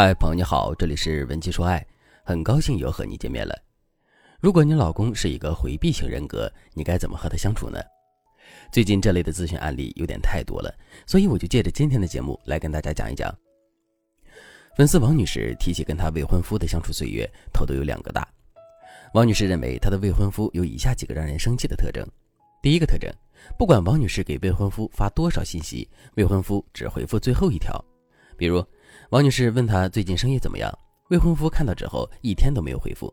嗨，朋友你好，这里是文姬说爱，很高兴又和你见面了。如果你老公是一个回避型人格，你该怎么和他相处呢？最近这类的咨询案例有点太多了，所以我就借着今天的节目来跟大家讲一讲。粉丝王女士提起跟她未婚夫的相处岁月，头都有两个大。王女士认为她的未婚夫有以下几个让人生气的特征：第一个特征，不管王女士给未婚夫发多少信息，未婚夫只回复最后一条，比如。王女士问他最近生意怎么样，未婚夫看到之后一天都没有回复。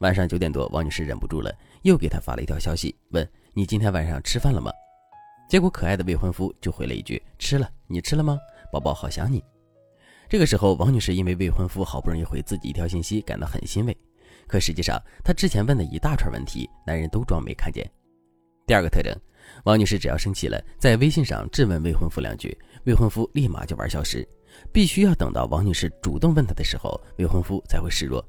晚上九点多，王女士忍不住了，又给他发了一条消息，问你今天晚上吃饭了吗？结果可爱的未婚夫就回了一句吃了，你吃了吗？宝宝好想你。这个时候，王女士因为未婚夫好不容易回自己一条信息，感到很欣慰。可实际上，她之前问的一大串问题，男人都装没看见。第二个特征，王女士只要生气了，在微信上质问未婚夫两句，未婚夫立马就玩消失。必须要等到王女士主动问他的时候，未婚夫才会示弱，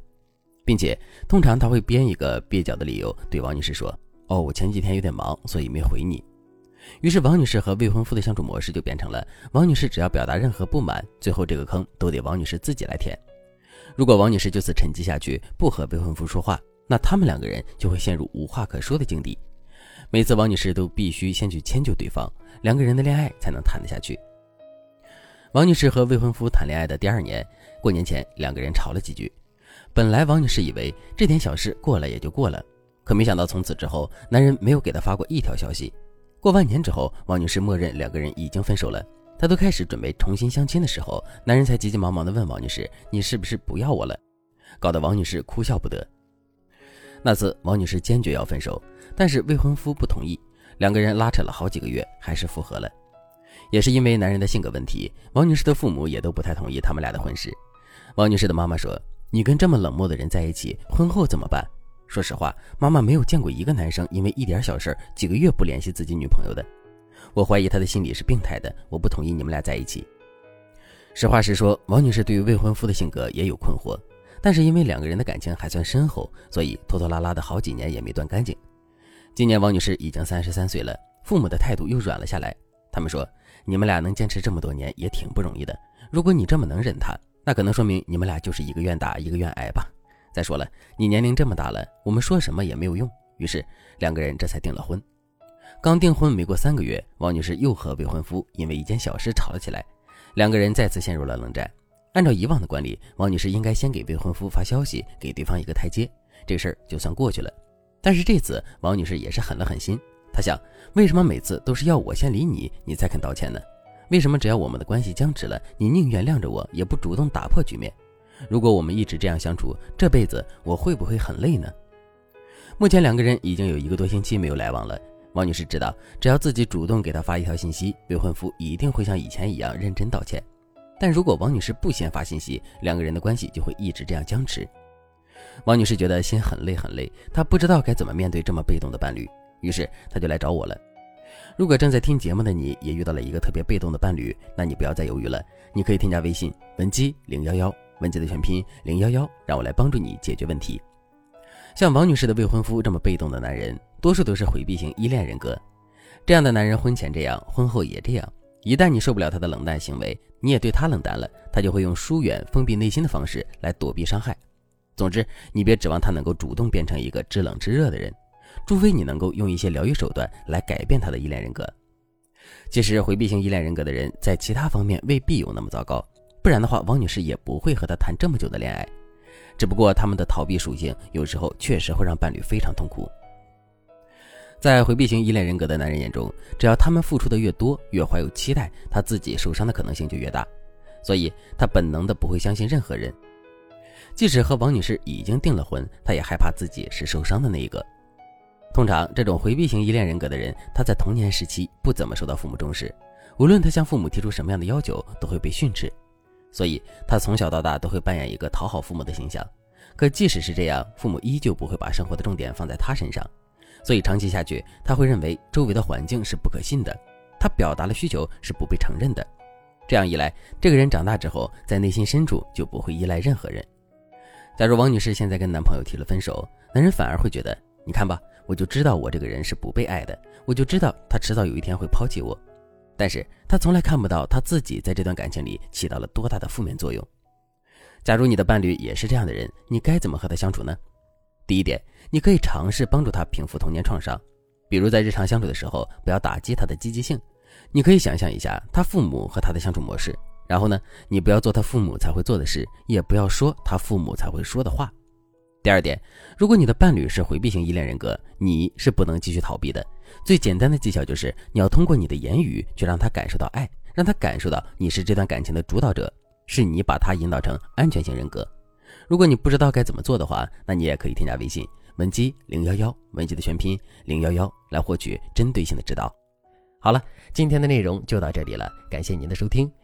并且通常他会编一个蹩脚的理由对王女士说：“哦，我前几天有点忙，所以没回你。”于是王女士和未婚夫的相处模式就变成了：王女士只要表达任何不满，最后这个坑都得王女士自己来填。如果王女士就此沉寂下去，不和未婚夫说话，那他们两个人就会陷入无话可说的境地。每次王女士都必须先去迁就对方，两个人的恋爱才能谈得下去。王女士和未婚夫谈恋爱的第二年，过年前两个人吵了几句。本来王女士以为这点小事过了也就过了，可没想到从此之后，男人没有给她发过一条消息。过完年之后，王女士默认两个人已经分手了。她都开始准备重新相亲的时候，男人才急急忙忙地问王女士：“你是不是不要我了？”搞得王女士哭笑不得。那次王女士坚决要分手，但是未婚夫不同意，两个人拉扯了好几个月，还是复合了。也是因为男人的性格问题，王女士的父母也都不太同意他们俩的婚事。王女士的妈妈说：“你跟这么冷漠的人在一起，婚后怎么办？”说实话，妈妈没有见过一个男生因为一点小事几个月不联系自己女朋友的。我怀疑他的心理是病态的。我不同意你们俩在一起。实话实说，王女士对于未婚夫的性格也有困惑，但是因为两个人的感情还算深厚，所以拖拖拉拉的好几年也没断干净。今年王女士已经三十三岁了，父母的态度又软了下来。他们说。你们俩能坚持这么多年也挺不容易的。如果你这么能忍他，那可能说明你们俩就是一个愿打一个愿挨吧。再说了，你年龄这么大了，我们说什么也没有用。于是两个人这才订了婚。刚订婚没过三个月，王女士又和未婚夫因为一件小事吵了起来，两个人再次陷入了冷战。按照以往的惯例，王女士应该先给未婚夫发消息，给对方一个台阶，这事儿就算过去了。但是这次王女士也是狠了狠心。他想，为什么每次都是要我先理你，你才肯道歉呢？为什么只要我们的关系僵持了，你宁愿谅着我，也不主动打破局面？如果我们一直这样相处，这辈子我会不会很累呢？目前两个人已经有一个多星期没有来往了。王女士知道，只要自己主动给他发一条信息，未婚夫一定会像以前一样认真道歉。但如果王女士不先发信息，两个人的关系就会一直这样僵持。王女士觉得心很累很累，她不知道该怎么面对这么被动的伴侣。于是他就来找我了。如果正在听节目的你也遇到了一个特别被动的伴侣，那你不要再犹豫了，你可以添加微信文姬零幺幺，文姬的全拼零幺幺，让我来帮助你解决问题。像王女士的未婚夫这么被动的男人，多数都是回避型依恋人格。这样的男人婚前这样，婚后也这样。一旦你受不了他的冷淡行为，你也对他冷淡了，他就会用疏远、封闭内心的方式来躲避伤害。总之，你别指望他能够主动变成一个知冷知热的人。除非你能够用一些疗愈手段来改变他的依恋人格。其实回避型依恋人格的人在其他方面未必有那么糟糕，不然的话，王女士也不会和他谈这么久的恋爱。只不过他们的逃避属性有时候确实会让伴侣非常痛苦。在回避型依恋人格的男人眼中，只要他们付出的越多，越怀有期待，他自己受伤的可能性就越大，所以他本能的不会相信任何人。即使和王女士已经订了婚，他也害怕自己是受伤的那一个。通常，这种回避型依恋人格的人，他在童年时期不怎么受到父母重视，无论他向父母提出什么样的要求，都会被训斥，所以他从小到大都会扮演一个讨好父母的形象。可即使是这样，父母依旧不会把生活的重点放在他身上，所以长期下去，他会认为周围的环境是不可信的，他表达了需求是不被承认的。这样一来，这个人长大之后，在内心深处就不会依赖任何人。假如王女士现在跟男朋友提了分手，男人反而会觉得，你看吧。我就知道我这个人是不被爱的，我就知道他迟早有一天会抛弃我，但是他从来看不到他自己在这段感情里起到了多大的负面作用。假如你的伴侣也是这样的人，你该怎么和他相处呢？第一点，你可以尝试帮助他平复童年创伤，比如在日常相处的时候，不要打击他的积极性。你可以想象一下他父母和他的相处模式，然后呢，你不要做他父母才会做的事，也不要说他父母才会说的话。第二点，如果你的伴侣是回避型依恋人格，你是不能继续逃避的。最简单的技巧就是你要通过你的言语去让他感受到爱，让他感受到你是这段感情的主导者，是你把他引导成安全型人格。如果你不知道该怎么做的话，那你也可以添加微信文姬零幺幺，文姬的全拼零幺幺，来获取针对性的指导。好了，今天的内容就到这里了，感谢您的收听。